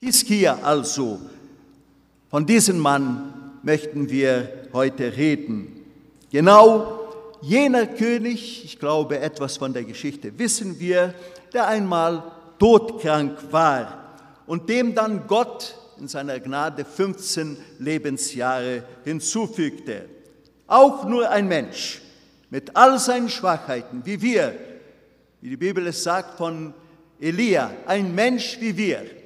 Hiskia also, von diesem Mann möchten wir heute reden. Genau jener König, ich glaube etwas von der Geschichte wissen wir, der einmal todkrank war und dem dann Gott in seiner Gnade 15 Lebensjahre hinzufügte. Auch nur ein Mensch mit all seinen Schwachheiten, wie wir, wie die Bibel es sagt von Elia, ein Mensch wie wir.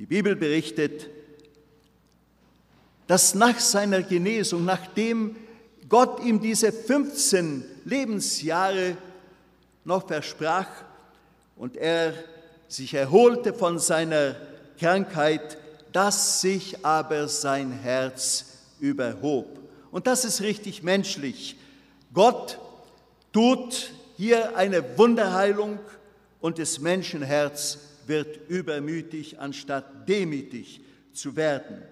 Die Bibel berichtet, dass nach seiner Genesung, nachdem Gott ihm diese 15 Lebensjahre noch versprach und er sich erholte von seiner Krankheit, dass sich aber sein Herz überhob. Und das ist richtig menschlich. Gott tut hier eine Wunderheilung und das Menschenherz wird übermütig, anstatt demütig zu werden.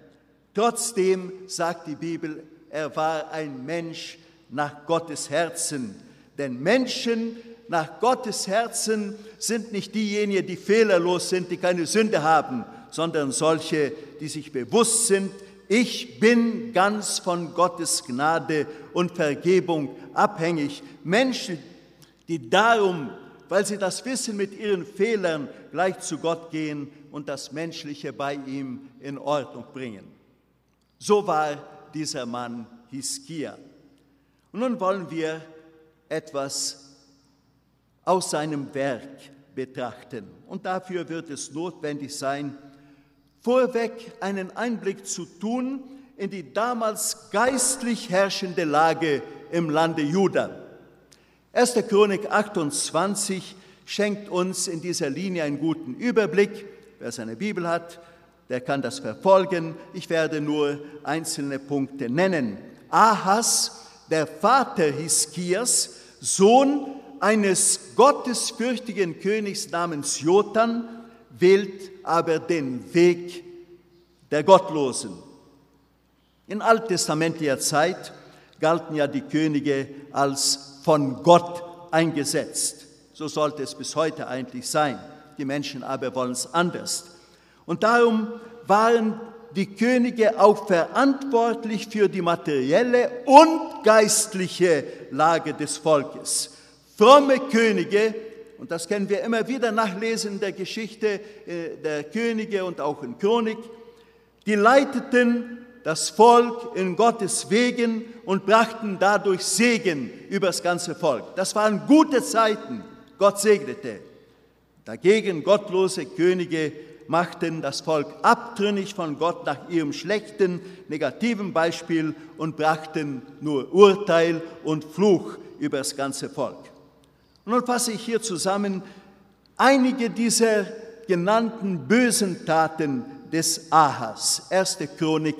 Trotzdem sagt die Bibel, er war ein Mensch nach Gottes Herzen. Denn Menschen nach Gottes Herzen sind nicht diejenigen, die fehlerlos sind, die keine Sünde haben, sondern solche, die sich bewusst sind, ich bin ganz von Gottes Gnade und Vergebung abhängig. Menschen, die darum, weil sie das Wissen mit ihren Fehlern gleich zu Gott gehen und das Menschliche bei ihm in Ordnung bringen. So war dieser Mann Hiskia. Und nun wollen wir etwas aus seinem Werk betrachten. Und dafür wird es notwendig sein, vorweg einen Einblick zu tun in die damals geistlich herrschende Lage im Lande Juda. 1. Chronik 28 schenkt uns in dieser Linie einen guten Überblick. Wer seine Bibel hat, der kann das verfolgen. Ich werde nur einzelne Punkte nennen. Ahas, der Vater Hiskias, Sohn eines gottesfürchtigen Königs namens Jotan, wählt aber den Weg der Gottlosen. In alttestamentlicher Zeit galten ja die Könige als von Gott eingesetzt. So sollte es bis heute eigentlich sein. Die Menschen aber wollen es anders. Und darum waren die Könige auch verantwortlich für die materielle und geistliche Lage des Volkes. Fromme Könige und das können wir immer wieder nachlesen in der Geschichte äh, der Könige und auch in Chronik, die leiteten das Volk in Gottes Wegen und brachten dadurch Segen über das ganze Volk. Das waren gute Zeiten. Gott segnete. Dagegen gottlose Könige machten das Volk abtrünnig von Gott nach ihrem schlechten, negativen Beispiel und brachten nur Urteil und Fluch über das ganze Volk. Und nun fasse ich hier zusammen einige dieser genannten bösen Taten des Ahas. Erste Chronik,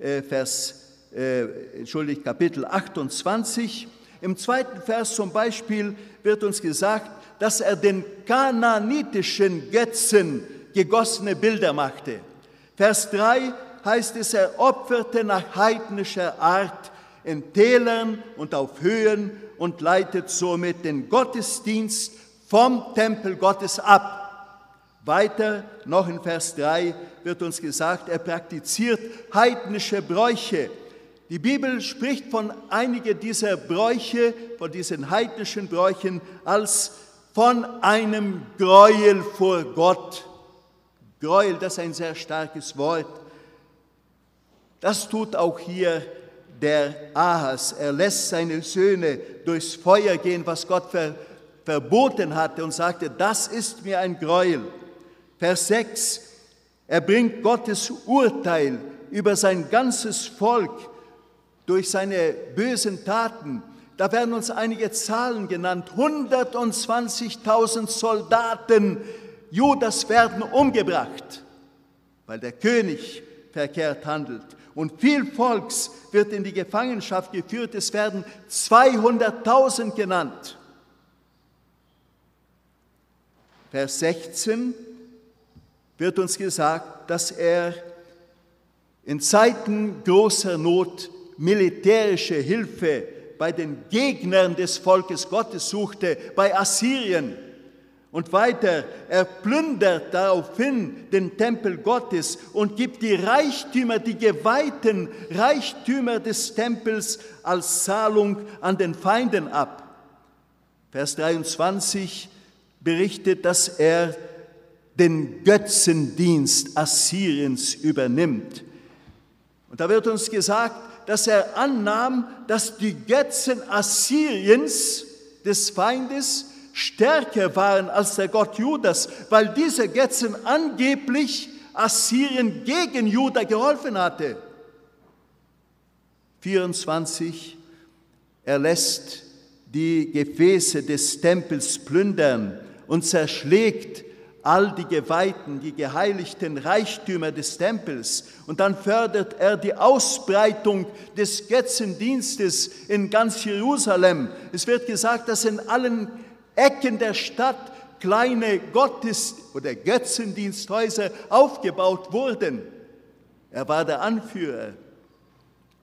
äh, Vers, äh, entschuldigt, Kapitel 28. Im zweiten Vers zum Beispiel wird uns gesagt, dass er den kananitischen Götzen gegossene Bilder machte. Vers 3 heißt es, er opferte nach heidnischer Art in Tälern und auf Höhen und leitet somit den Gottesdienst vom Tempel Gottes ab. Weiter noch in Vers 3 wird uns gesagt, er praktiziert heidnische Bräuche. Die Bibel spricht von einigen dieser Bräuche, von diesen heidnischen Bräuchen, als von einem Gräuel vor Gott. Gräuel, das ist ein sehr starkes Wort. Das tut auch hier der Ahas. Er lässt seine Söhne durchs Feuer gehen, was Gott ver, verboten hatte und sagte, das ist mir ein Gräuel. Vers 6, er bringt Gottes Urteil über sein ganzes Volk durch seine bösen Taten. Da werden uns einige Zahlen genannt. 120.000 Soldaten Judas werden umgebracht, weil der König verkehrt handelt und viel Volks wird in die Gefangenschaft geführt. Es werden 200.000 genannt. Vers 16 wird uns gesagt, dass er in Zeiten großer Not militärische Hilfe bei den Gegnern des Volkes Gottes suchte, bei Assyrien. Und weiter, er plündert daraufhin den Tempel Gottes und gibt die Reichtümer, die geweihten Reichtümer des Tempels als Zahlung an den Feinden ab. Vers 23 berichtet, dass er den Götzendienst Assyriens übernimmt. Und da wird uns gesagt, dass er annahm, dass die Götzen Assyriens des Feindes stärker waren als der Gott Judas, weil diese Götzen angeblich Assyrien gegen Juda geholfen hatte. 24. Er lässt die Gefäße des Tempels plündern und zerschlägt all die geweihten, die geheiligten Reichtümer des Tempels. Und dann fördert er die Ausbreitung des Götzendienstes in ganz Jerusalem. Es wird gesagt, dass in allen Ecken der Stadt kleine Gottes- oder Götzendiensthäuser aufgebaut wurden. Er war der Anführer.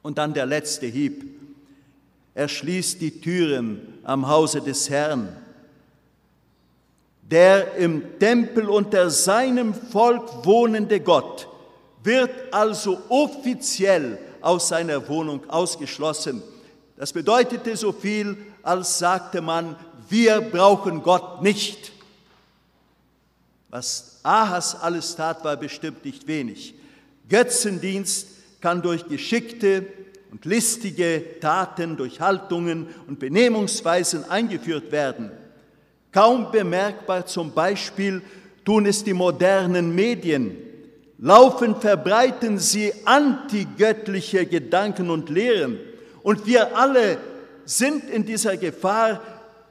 Und dann der letzte Hieb. Er schließt die Türen am Hause des Herrn. Der im Tempel unter seinem Volk wohnende Gott wird also offiziell aus seiner Wohnung ausgeschlossen. Das bedeutete so viel, als sagte man, wir brauchen Gott nicht. Was Ahas alles tat, war bestimmt nicht wenig. Götzendienst kann durch geschickte und listige Taten, durch Haltungen und Benehmungsweisen eingeführt werden. Kaum bemerkbar zum Beispiel tun es die modernen Medien. Laufend verbreiten sie antigöttliche Gedanken und Lehren. Und wir alle sind in dieser Gefahr,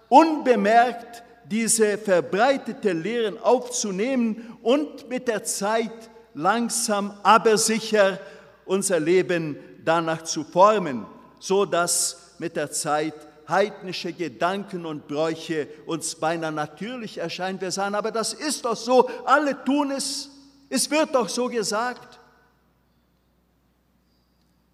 unbemerkt diese verbreitete Lehren aufzunehmen und mit der Zeit langsam, aber sicher unser Leben danach zu formen, so dass mit der Zeit heidnische Gedanken und Bräuche uns beinahe natürlich erscheinen. Wir sagen, aber das ist doch so, alle tun es, es wird doch so gesagt.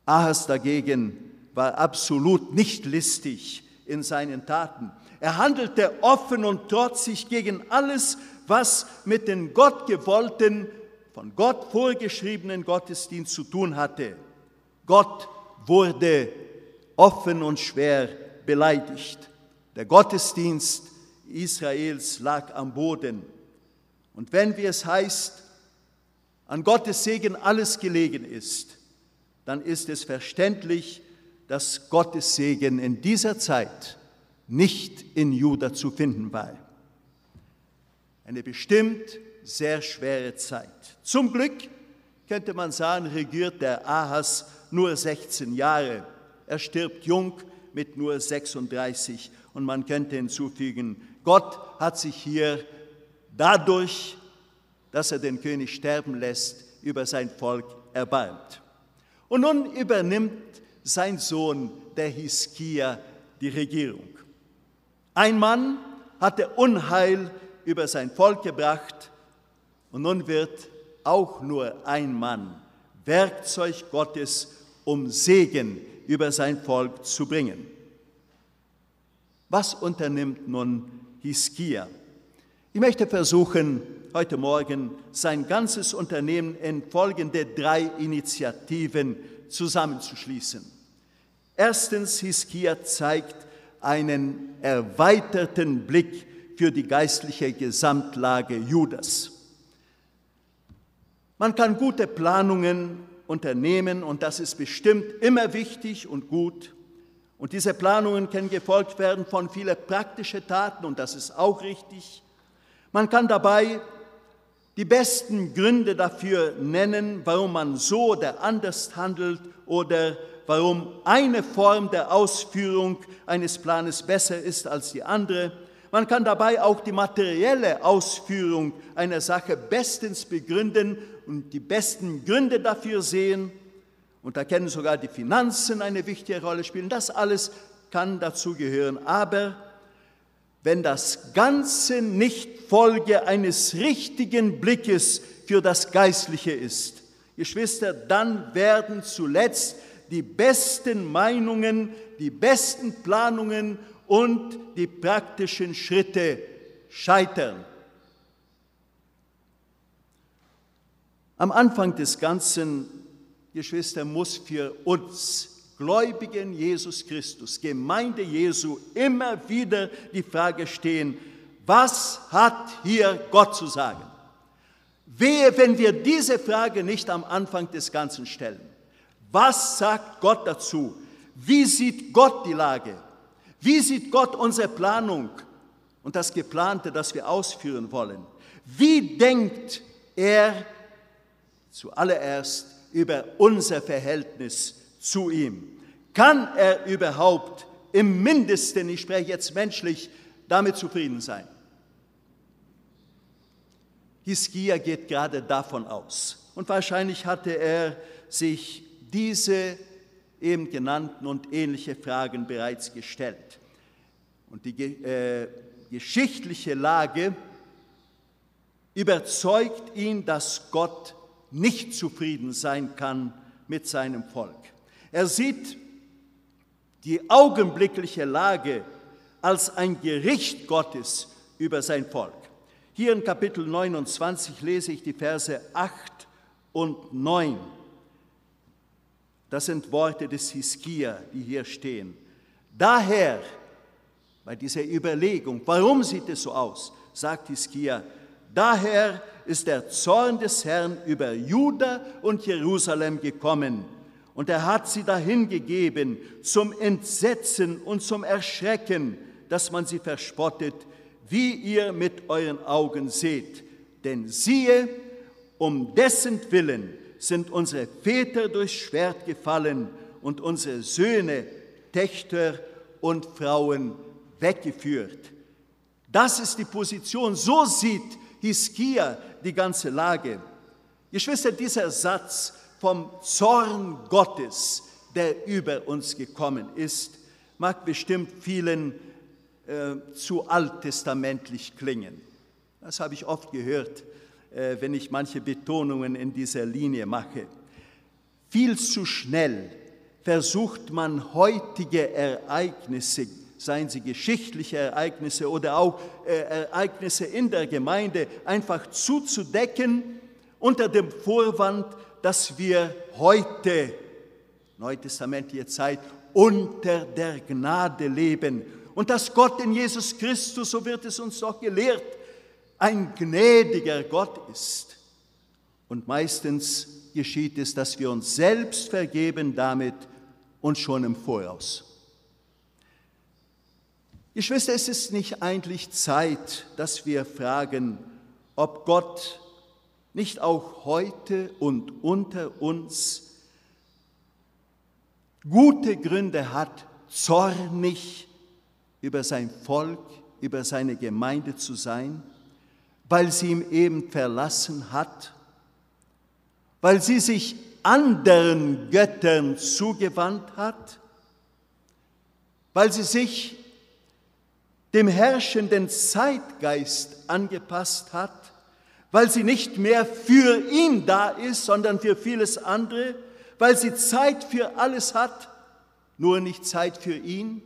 Ahas dagegen war absolut nicht listig in seinen Taten. Er handelte offen und trotzig gegen alles, was mit den gottgewollten, von Gott vorgeschriebenen Gottesdienst zu tun hatte. Gott wurde offen und schwer beleidigt. Der Gottesdienst Israels lag am Boden. Und wenn, wie es heißt, an Gottes Segen alles gelegen ist, dann ist es verständlich, dass Gottes Segen in dieser Zeit nicht in Juda zu finden war. Eine bestimmt sehr schwere Zeit. Zum Glück könnte man sagen, regiert der Ahas nur 16 Jahre. Er stirbt jung mit nur 36 und man könnte hinzufügen, Gott hat sich hier dadurch, dass er den König sterben lässt, über sein Volk erbarmt. Und nun übernimmt sein Sohn, der Hiskia, die Regierung. Ein Mann hatte Unheil über sein Volk gebracht und nun wird auch nur ein Mann Werkzeug Gottes, um Segen über sein Volk zu bringen. Was unternimmt nun Hiskia? Ich möchte versuchen, heute Morgen sein ganzes Unternehmen in folgende drei Initiativen zusammenzuschließen. Erstens, Hiskia zeigt einen erweiterten Blick für die geistliche Gesamtlage Judas. Man kann gute Planungen unternehmen und das ist bestimmt immer wichtig und gut. Und diese Planungen können gefolgt werden von vielen praktischen Taten und das ist auch richtig. Man kann dabei die besten Gründe dafür nennen, warum man so oder anders handelt oder warum eine Form der Ausführung eines Planes besser ist als die andere. Man kann dabei auch die materielle Ausführung einer Sache bestens begründen und die besten Gründe dafür sehen. Und da können sogar die Finanzen eine wichtige Rolle spielen. Das alles kann dazu gehören. Aber wenn das Ganze nicht Folge eines richtigen Blickes für das Geistliche ist, Geschwister, dann werden zuletzt die besten Meinungen, die besten Planungen und die praktischen Schritte scheitern. Am Anfang des Ganzen, Geschwister, muss für uns Gläubigen Jesus Christus, Gemeinde Jesu, immer wieder die Frage stehen, was hat hier Gott zu sagen? Wehe, wenn wir diese Frage nicht am Anfang des Ganzen stellen. Was sagt Gott dazu? Wie sieht Gott die Lage? Wie sieht Gott unsere Planung und das Geplante, das wir ausführen wollen? Wie denkt er zuallererst über unser Verhältnis zu ihm? Kann er überhaupt im mindesten, ich spreche jetzt menschlich, damit zufrieden sein? Hiskia geht gerade davon aus. Und wahrscheinlich hatte er sich diese eben genannten und ähnliche Fragen bereits gestellt. Und die äh, geschichtliche Lage überzeugt ihn, dass Gott nicht zufrieden sein kann mit seinem Volk. Er sieht die augenblickliche Lage als ein Gericht Gottes über sein Volk. Hier in Kapitel 29 lese ich die Verse 8 und 9. Das sind Worte des Hiskia, die hier stehen. Daher, bei dieser Überlegung, warum sieht es so aus, sagt Hiskia, daher ist der Zorn des Herrn über Juda und Jerusalem gekommen, und er hat sie dahin gegeben zum Entsetzen und zum Erschrecken, dass man sie verspottet, wie ihr mit euren Augen seht. Denn siehe, um dessen Willen sind unsere Väter durchs Schwert gefallen und unsere Söhne, Töchter und Frauen weggeführt. Das ist die Position, so sieht Hiskia die ganze Lage. Geschwister, dieser Satz vom Zorn Gottes, der über uns gekommen ist, mag bestimmt vielen äh, zu alttestamentlich klingen. Das habe ich oft gehört wenn ich manche Betonungen in dieser Linie mache. Viel zu schnell versucht man heutige Ereignisse, seien sie geschichtliche Ereignisse oder auch äh, Ereignisse in der Gemeinde, einfach zuzudecken unter dem Vorwand, dass wir heute, neutestamentliche Zeit, unter der Gnade leben und dass Gott in Jesus Christus, so wird es uns doch gelehrt, ein gnädiger Gott ist. Und meistens geschieht es, dass wir uns selbst vergeben damit und schon im Voraus. Geschwister, es ist nicht eigentlich Zeit, dass wir fragen, ob Gott nicht auch heute und unter uns gute Gründe hat, zornig über sein Volk, über seine Gemeinde zu sein? Weil sie ihm eben verlassen hat, weil sie sich anderen Göttern zugewandt hat, weil sie sich dem herrschenden Zeitgeist angepasst hat, weil sie nicht mehr für ihn da ist, sondern für vieles andere, weil sie Zeit für alles hat, nur nicht Zeit für ihn,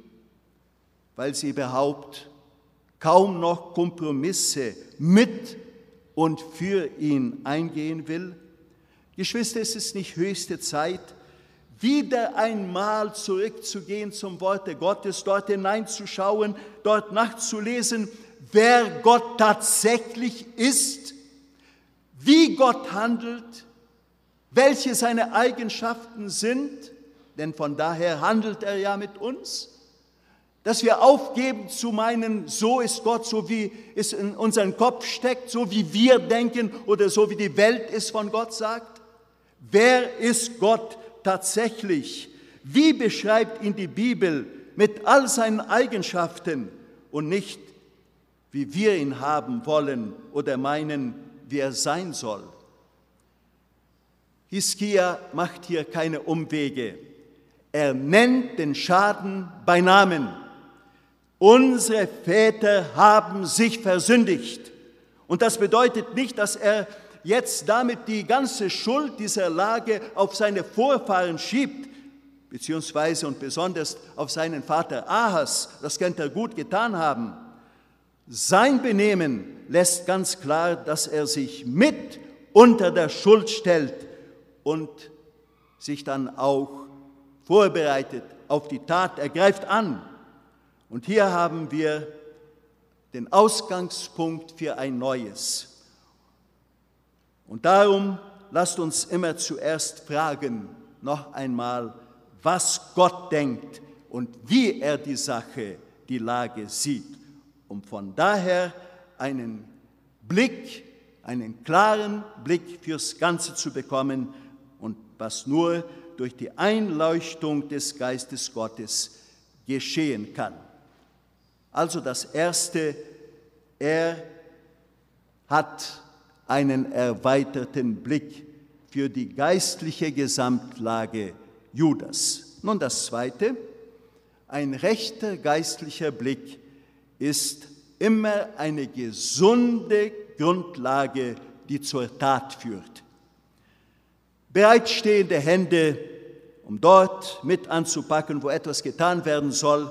weil sie überhaupt kaum noch Kompromisse mit und für ihn eingehen will? Geschwister, es ist nicht höchste Zeit, wieder einmal zurückzugehen zum Worte Gottes, dort hineinzuschauen, dort nachzulesen, wer Gott tatsächlich ist, wie Gott handelt, welche seine Eigenschaften sind, denn von daher handelt er ja mit uns dass wir aufgeben zu meinen, so ist Gott, so wie es in unseren Kopf steckt, so wie wir denken oder so wie die Welt es von Gott sagt? Wer ist Gott tatsächlich? Wie beschreibt ihn die Bibel mit all seinen Eigenschaften und nicht, wie wir ihn haben wollen oder meinen, wie er sein soll? Hiskia macht hier keine Umwege. Er nennt den Schaden bei Namen. Unsere Väter haben sich versündigt. Und das bedeutet nicht, dass er jetzt damit die ganze Schuld dieser Lage auf seine Vorfahren schiebt, beziehungsweise und besonders auf seinen Vater Ahas. Das könnte er gut getan haben. Sein Benehmen lässt ganz klar, dass er sich mit unter der Schuld stellt und sich dann auch vorbereitet auf die Tat, er greift an. Und hier haben wir den Ausgangspunkt für ein Neues. Und darum lasst uns immer zuerst fragen, noch einmal, was Gott denkt und wie er die Sache, die Lage sieht, um von daher einen Blick, einen klaren Blick fürs Ganze zu bekommen und was nur durch die Einleuchtung des Geistes Gottes geschehen kann. Also das Erste, er hat einen erweiterten Blick für die geistliche Gesamtlage Judas. Nun das Zweite, ein rechter geistlicher Blick ist immer eine gesunde Grundlage, die zur Tat führt. Bereitstehende Hände, um dort mit anzupacken, wo etwas getan werden soll,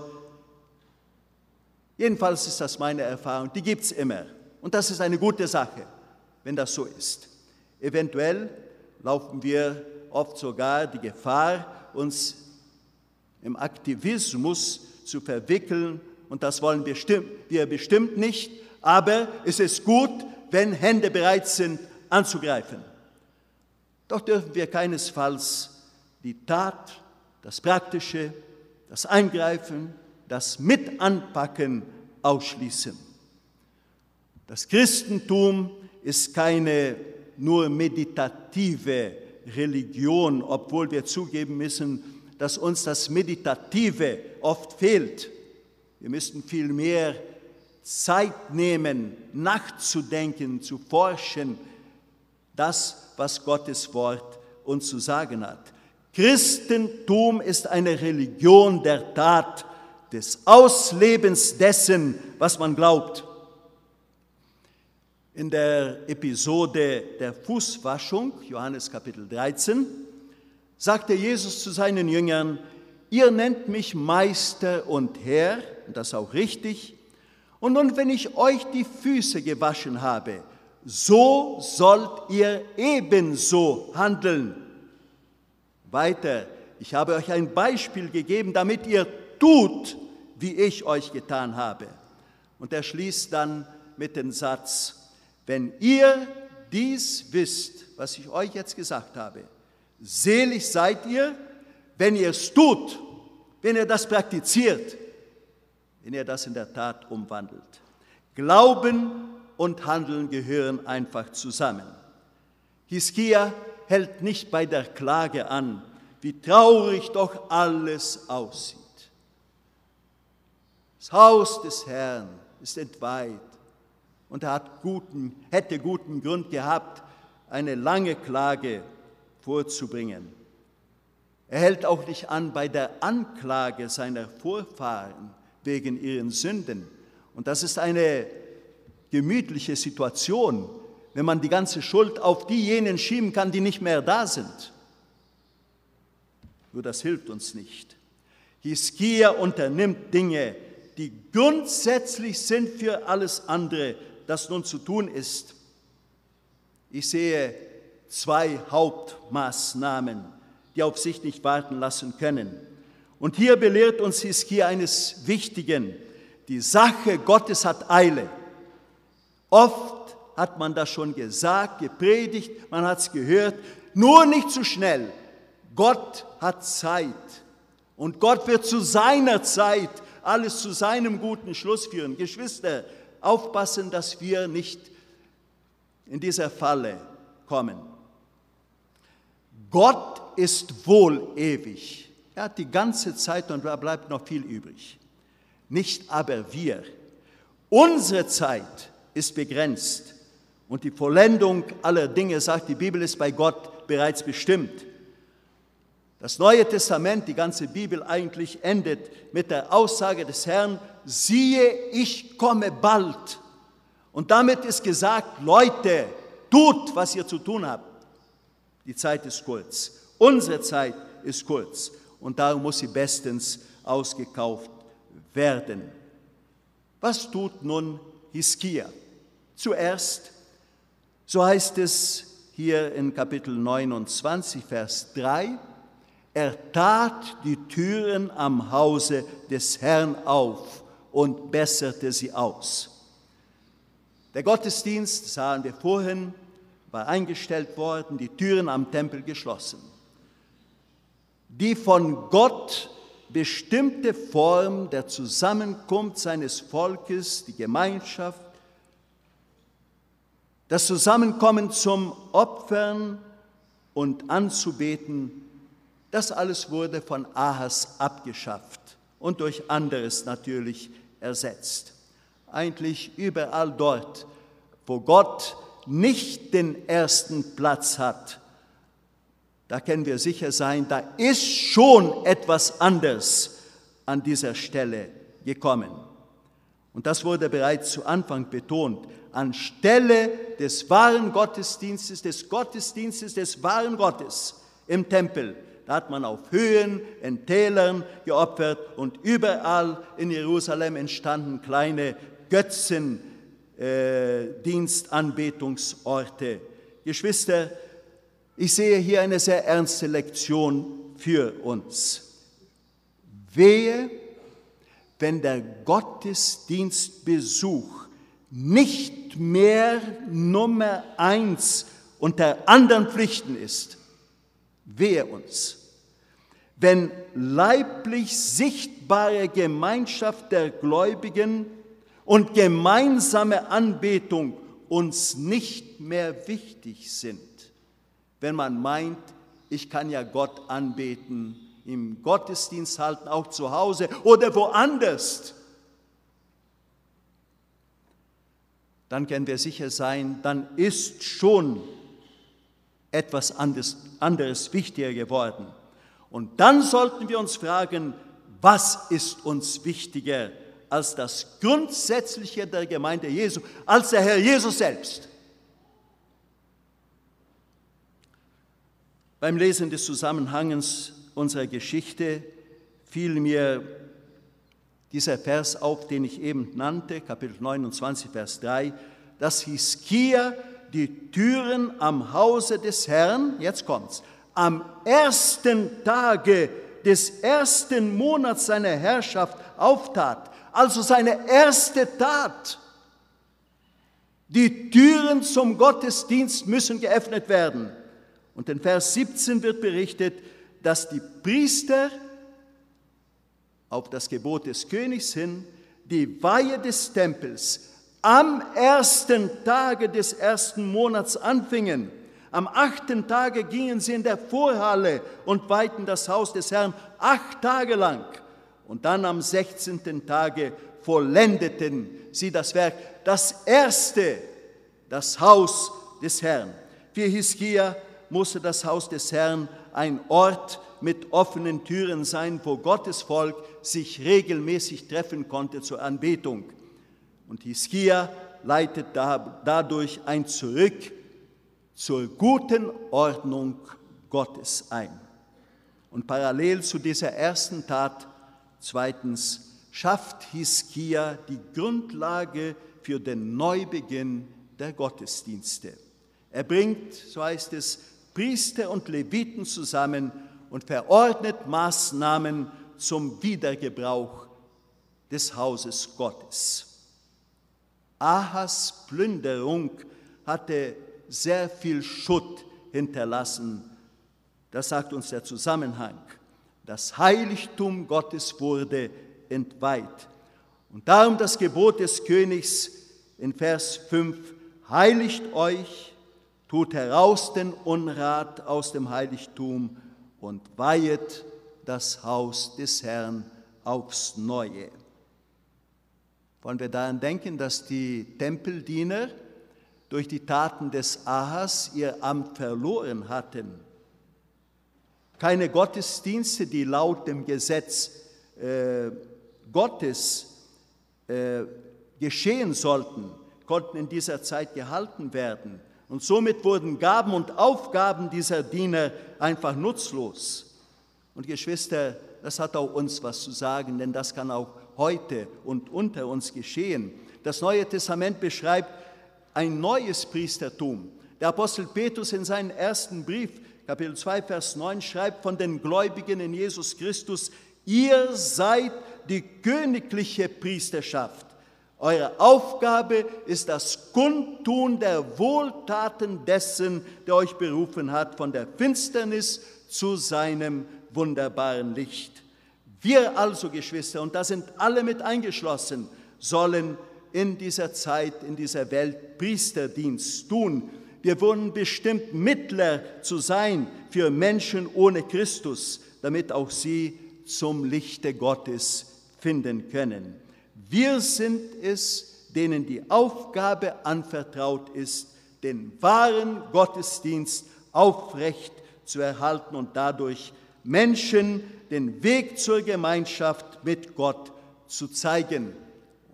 jedenfalls ist das meine Erfahrung, die gibt es immer. Und das ist eine gute Sache, wenn das so ist. Eventuell laufen wir oft sogar die Gefahr, uns im Aktivismus zu verwickeln und das wollen wir, bestimmt nicht, aber es ist gut, wenn Hände bereit sind anzugreifen. Doch dürfen wir keinesfalls die Tat, das Praktische, das Eingreifen, das Mitanpacken ausschließen. Das Christentum ist keine nur meditative Religion, obwohl wir zugeben müssen, dass uns das Meditative oft fehlt. Wir müssten viel mehr Zeit nehmen, nachzudenken, zu forschen, das, was Gottes Wort uns zu sagen hat. Christentum ist eine Religion der Tat, des Auslebens dessen, was man glaubt. In der Episode der Fußwaschung, Johannes Kapitel 13, sagte Jesus zu seinen Jüngern, ihr nennt mich Meister und Herr, und das ist auch richtig, und nun, wenn ich euch die Füße gewaschen habe, so sollt ihr ebenso handeln. Weiter, ich habe euch ein Beispiel gegeben, damit ihr tut, wie ich euch getan habe. Und er schließt dann mit dem Satz, wenn ihr dies wisst, was ich euch jetzt gesagt habe, selig seid ihr, wenn ihr es tut, wenn ihr das praktiziert, wenn ihr das in der Tat umwandelt. Glauben und Handeln gehören einfach zusammen. Hiskia hält nicht bei der Klage an, wie traurig doch alles aussieht. Das Haus des Herrn ist entweiht, und er hat guten, hätte guten Grund gehabt, eine lange Klage vorzubringen. Er hält auch nicht an bei der Anklage seiner Vorfahren wegen ihren Sünden. Und das ist eine gemütliche Situation, wenn man die ganze Schuld auf diejenigen schieben kann, die nicht mehr da sind. Nur das hilft uns nicht. Hiskia unternimmt Dinge, die grundsätzlich sind für alles andere, das nun zu tun ist. Ich sehe zwei Hauptmaßnahmen, die auf sich nicht warten lassen können. Und hier belehrt uns Hiskia eines Wichtigen. Die Sache Gottes hat Eile. Oft hat man das schon gesagt, gepredigt, man hat es gehört, nur nicht zu schnell. Gott hat Zeit und Gott wird zu seiner Zeit alles zu seinem guten Schluss führen. Geschwister, aufpassen, dass wir nicht in dieser Falle kommen. Gott ist wohl ewig. Er hat die ganze Zeit und da bleibt noch viel übrig. Nicht aber wir. Unsere Zeit ist begrenzt und die Vollendung aller Dinge, sagt die Bibel, ist bei Gott bereits bestimmt. Das Neue Testament, die ganze Bibel eigentlich endet mit der Aussage des Herrn, siehe, ich komme bald. Und damit ist gesagt, Leute, tut, was ihr zu tun habt. Die Zeit ist kurz. Unsere Zeit ist kurz. Und darum muss sie bestens ausgekauft werden. Was tut nun Hiskia? Zuerst, so heißt es hier in Kapitel 29, Vers 3, er tat die Türen am Hause des Herrn auf und besserte sie aus. Der Gottesdienst, sahen wir vorhin, war eingestellt worden, die Türen am Tempel geschlossen. Die von Gott bestimmte Form der Zusammenkunft seines Volkes, die Gemeinschaft, das Zusammenkommen zum Opfern und Anzubeten, das alles wurde von Ahas abgeschafft und durch anderes natürlich ersetzt. Eigentlich überall dort, wo Gott nicht den ersten Platz hat, da können wir sicher sein, da ist schon etwas anderes an dieser Stelle gekommen. Und das wurde bereits zu Anfang betont. Anstelle des wahren Gottesdienstes, des Gottesdienstes des wahren Gottes im Tempel, da hat man auf Höhen, in Tälern geopfert und überall in Jerusalem entstanden kleine Götzendienstanbetungsorte. Äh, Geschwister, ich sehe hier eine sehr ernste Lektion für uns. Wehe, wenn der Gottesdienstbesuch nicht mehr Nummer eins unter anderen Pflichten ist. Wehe uns. Wenn leiblich sichtbare Gemeinschaft der Gläubigen und gemeinsame Anbetung uns nicht mehr wichtig sind wenn man meint, ich kann ja Gott anbeten, im Gottesdienst halten, auch zu Hause oder woanders. Dann können wir sicher sein, dann ist schon etwas anderes, anderes wichtiger geworden. Und dann sollten wir uns fragen, was ist uns wichtiger als das Grundsätzliche der Gemeinde Jesu, als der Herr Jesus selbst? Beim Lesen des Zusammenhangs unserer Geschichte fiel mir dieser Vers auf, den ich eben nannte, Kapitel 29, Vers 3, dass Hiskia die Türen am Hause des Herrn, jetzt kommt's, am ersten Tage des ersten Monats seiner Herrschaft auftat, also seine erste Tat. Die Türen zum Gottesdienst müssen geöffnet werden. Und in Vers 17 wird berichtet, dass die Priester auf das Gebot des Königs hin die Weihe des Tempels am ersten Tage des ersten Monats anfingen. Am achten Tage gingen sie in der Vorhalle und weihten das Haus des Herrn acht Tage lang. Und dann am sechzehnten Tage vollendeten sie das Werk, das erste, das Haus des Herrn. Für Hiskia musste das Haus des Herrn ein Ort mit offenen Türen sein, wo Gottes Volk sich regelmäßig treffen konnte zur Anbetung. Und Hiskia leitet dadurch ein Zurück zur guten Ordnung Gottes ein. Und parallel zu dieser ersten Tat, zweitens, schafft Hiskia die Grundlage für den Neubeginn der Gottesdienste. Er bringt, so heißt es, Priester und Leviten zusammen und verordnet Maßnahmen zum Wiedergebrauch des Hauses Gottes. Ahas Plünderung hatte sehr viel Schutt hinterlassen. Das sagt uns der Zusammenhang. Das Heiligtum Gottes wurde entweiht. Und darum das Gebot des Königs in Vers 5, heiligt euch tut heraus den Unrat aus dem Heiligtum und weihet das Haus des Herrn aufs Neue. Wollen wir daran denken, dass die Tempeldiener durch die Taten des Ahas ihr Amt verloren hatten. Keine Gottesdienste, die laut dem Gesetz äh, Gottes äh, geschehen sollten, konnten in dieser Zeit gehalten werden. Und somit wurden Gaben und Aufgaben dieser Diener einfach nutzlos. Und Geschwister, das hat auch uns was zu sagen, denn das kann auch heute und unter uns geschehen. Das Neue Testament beschreibt ein neues Priestertum, Der Apostel Petrus in seinem ersten Brief, Kapitel 2, Vers 9, schreibt von den Gläubigen in Jesus Christus, ihr seid die königliche Priesterschaft. Eure Aufgabe ist das Kundtun der Wohltaten dessen, der euch berufen hat, von der Finsternis zu seinem wunderbaren Licht. Wir also, Geschwister, und da sind alle mit eingeschlossen, sollen in dieser Zeit, in dieser Welt Priesterdienst tun. Wir wurden bestimmt, Mittler zu sein für Menschen ohne Christus, damit auch sie zum Lichte Gottes finden können. Wir sind es, denen die Aufgabe anvertraut ist, den wahren Gottesdienst aufrecht zu erhalten und dadurch Menschen den Weg zur Gemeinschaft mit Gott zu zeigen.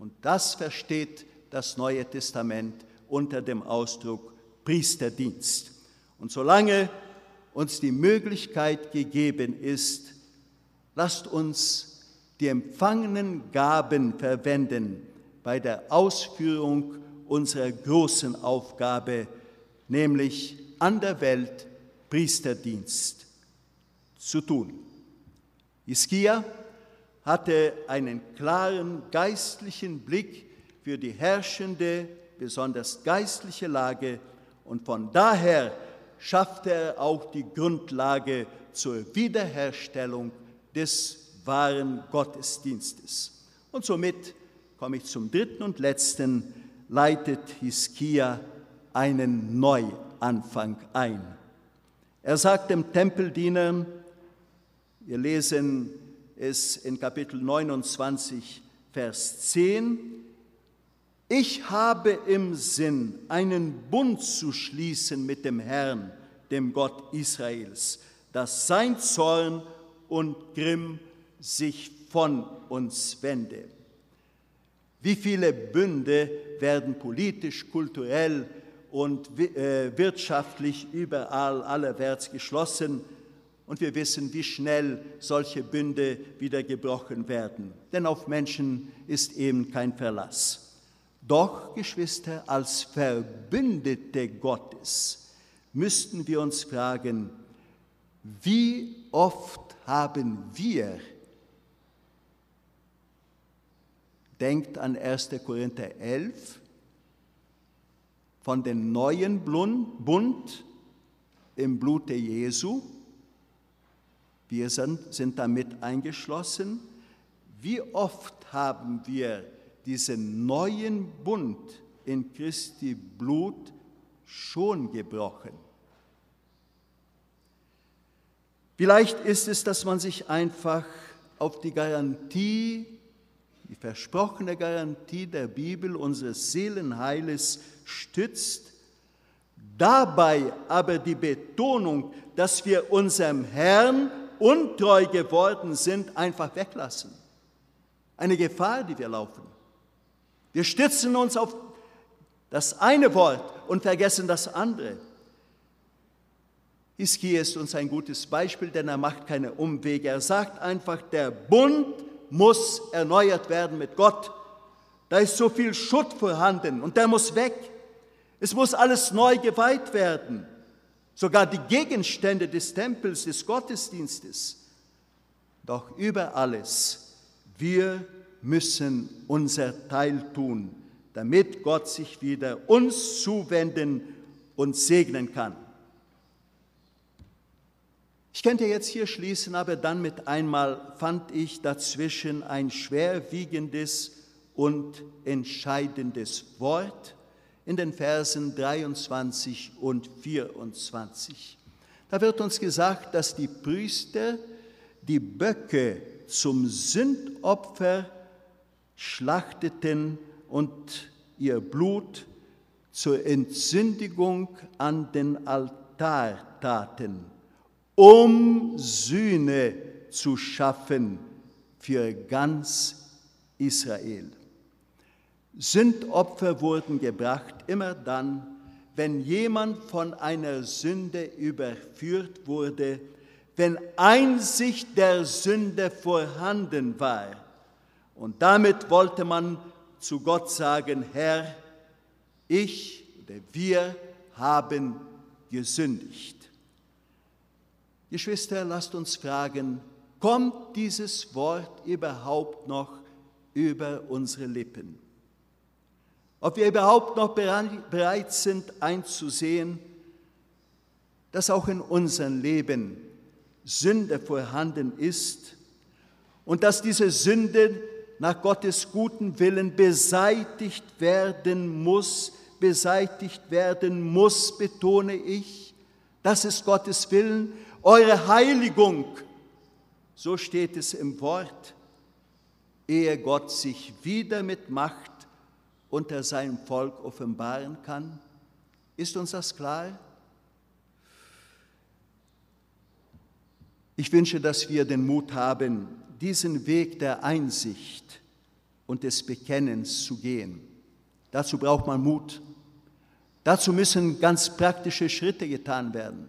Und das versteht das Neue Testament unter dem Ausdruck Priesterdienst. Und solange uns die Möglichkeit gegeben ist, lasst uns die empfangenen Gaben verwenden bei der Ausführung unserer großen Aufgabe, nämlich an der Welt Priesterdienst zu tun. Iskia hatte einen klaren geistlichen Blick für die herrschende, besonders geistliche Lage und von daher schaffte er auch die Grundlage zur Wiederherstellung des wahren Gottesdienstes. Und somit komme ich zum dritten und letzten, leitet Hiskia einen Neuanfang ein. Er sagt dem Tempeldienern, wir lesen es in Kapitel 29, Vers 10, ich habe im Sinn, einen Bund zu schließen mit dem Herrn, dem Gott Israels, dass sein Zorn und Grimm sich von uns wende. Wie viele Bünde werden politisch, kulturell und äh, wirtschaftlich überall allerwärts geschlossen und wir wissen, wie schnell solche Bünde wieder gebrochen werden. Denn auf Menschen ist eben kein Verlass. Doch, Geschwister, als Verbündete Gottes müssten wir uns fragen, wie oft haben wir, denkt an 1. Korinther 11, von dem neuen Bund im Blute Jesu. Wir sind, sind damit eingeschlossen. Wie oft haben wir diesen neuen Bund in Christi Blut schon gebrochen? Vielleicht ist es, dass man sich einfach auf die Garantie, die versprochene Garantie der Bibel unseres Seelenheiles stützt, dabei aber die Betonung, dass wir unserem Herrn untreu geworden sind, einfach weglassen. Eine Gefahr, die wir laufen. Wir stützen uns auf das eine Wort und vergessen das andere. Hiskia ist uns ein gutes Beispiel, denn er macht keine Umwege. Er sagt einfach, der Bund muss erneuert werden mit Gott. Da ist so viel Schutt vorhanden und der muss weg. Es muss alles neu geweiht werden. Sogar die Gegenstände des Tempels, des Gottesdienstes. Doch über alles, wir müssen unser Teil tun, damit Gott sich wieder uns zuwenden und segnen kann. Ich könnte jetzt hier schließen, aber dann mit einmal fand ich dazwischen ein schwerwiegendes und entscheidendes Wort in den Versen 23 und 24. Da wird uns gesagt, dass die Priester die Böcke zum Sündopfer schlachteten und ihr Blut zur Entsündigung an den Altar taten um Sühne zu schaffen für ganz Israel. Sündopfer wurden gebracht immer dann, wenn jemand von einer Sünde überführt wurde, wenn Einsicht der Sünde vorhanden war. Und damit wollte man zu Gott sagen, Herr, ich oder wir haben gesündigt. Geschwister, lasst uns fragen, kommt dieses Wort überhaupt noch über unsere Lippen? Ob wir überhaupt noch bereit sind einzusehen, dass auch in unserem Leben Sünde vorhanden ist und dass diese Sünde nach Gottes guten Willen beseitigt werden muss, beseitigt werden muss, betone ich. Das ist Gottes Willen, eure Heiligung. So steht es im Wort, ehe Gott sich wieder mit Macht unter seinem Volk offenbaren kann. Ist uns das klar? Ich wünsche, dass wir den Mut haben, diesen Weg der Einsicht und des Bekennens zu gehen. Dazu braucht man Mut. Dazu müssen ganz praktische Schritte getan werden,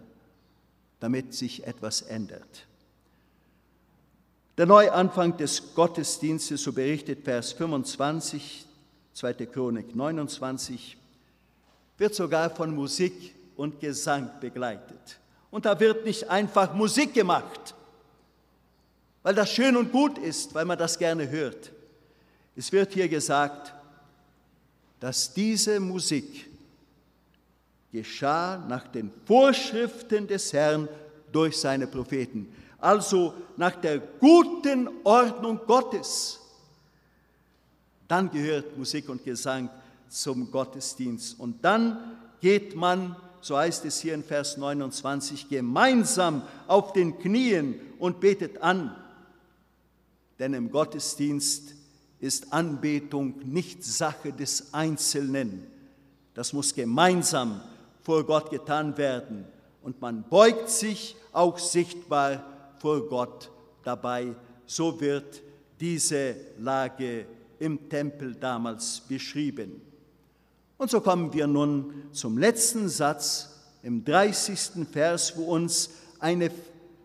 damit sich etwas ändert. Der Neuanfang des Gottesdienstes, so berichtet Vers 25, 2. Chronik 29, wird sogar von Musik und Gesang begleitet. Und da wird nicht einfach Musik gemacht, weil das schön und gut ist, weil man das gerne hört. Es wird hier gesagt, dass diese Musik geschah nach den Vorschriften des Herrn durch seine Propheten, also nach der guten Ordnung Gottes. Dann gehört Musik und Gesang zum Gottesdienst und dann geht man, so heißt es hier in Vers 29, gemeinsam auf den Knien und betet an. Denn im Gottesdienst ist Anbetung nicht Sache des Einzelnen. Das muss gemeinsam vor Gott getan werden. Und man beugt sich auch sichtbar vor Gott dabei. So wird diese Lage im Tempel damals beschrieben. Und so kommen wir nun zum letzten Satz im 30. Vers, wo uns eine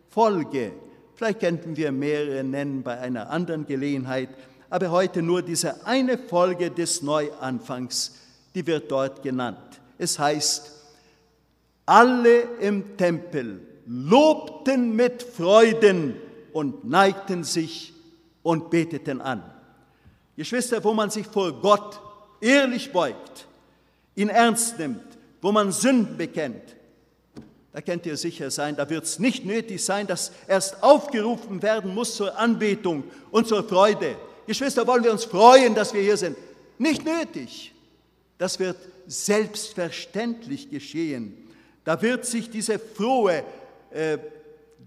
Folge, vielleicht könnten wir mehrere nennen bei einer anderen Gelegenheit, aber heute nur diese eine Folge des Neuanfangs, die wird dort genannt. Es heißt, alle im Tempel lobten mit Freuden und neigten sich und beteten an. Geschwister, wo man sich vor Gott ehrlich beugt, ihn ernst nimmt, wo man Sünden bekennt, da könnt ihr sicher sein, da wird es nicht nötig sein, dass erst aufgerufen werden muss zur Anbetung und zur Freude. Geschwister, wollen wir uns freuen, dass wir hier sind? Nicht nötig. Das wird selbstverständlich geschehen. Da wird sich diese frohe äh,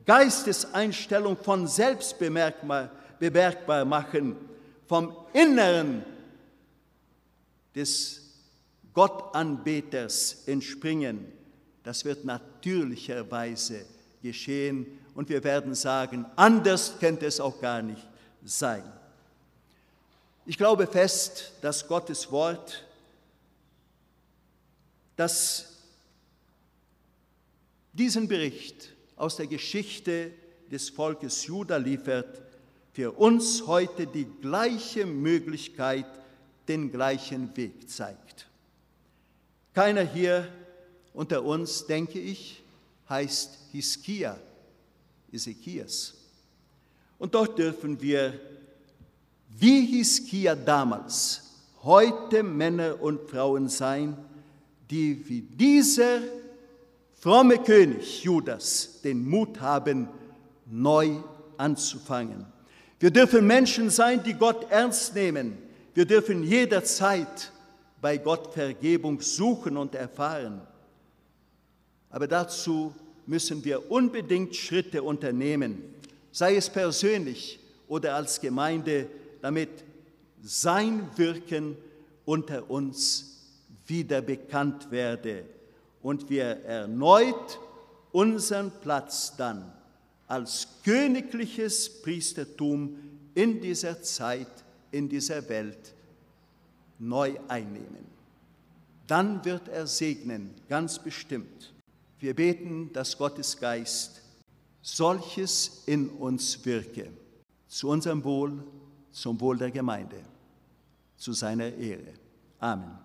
Geisteseinstellung von selbst bemerkbar machen, vom Inneren des Gottanbeters entspringen. Das wird natürlicherweise geschehen und wir werden sagen, anders könnte es auch gar nicht sein. Ich glaube fest, dass Gottes Wort, das diesen Bericht aus der Geschichte des Volkes Juda liefert, für uns heute die gleiche Möglichkeit, den gleichen Weg zeigt. Keiner hier unter uns, denke ich, heißt Hiskia, Ezekias. Und dort dürfen wir, wie Hiskia damals, heute Männer und Frauen sein, die wie dieser fromme König Judas den Mut haben, neu anzufangen. Wir dürfen Menschen sein, die Gott ernst nehmen. Wir dürfen jederzeit bei Gott Vergebung suchen und erfahren. Aber dazu müssen wir unbedingt Schritte unternehmen, sei es persönlich oder als Gemeinde, damit sein Wirken unter uns wieder bekannt werde und wir erneut unseren Platz dann als königliches Priestertum in dieser Zeit, in dieser Welt neu einnehmen. Dann wird er segnen, ganz bestimmt. Wir beten, dass Gottes Geist solches in uns wirke, zu unserem Wohl, zum Wohl der Gemeinde, zu seiner Ehre. Amen.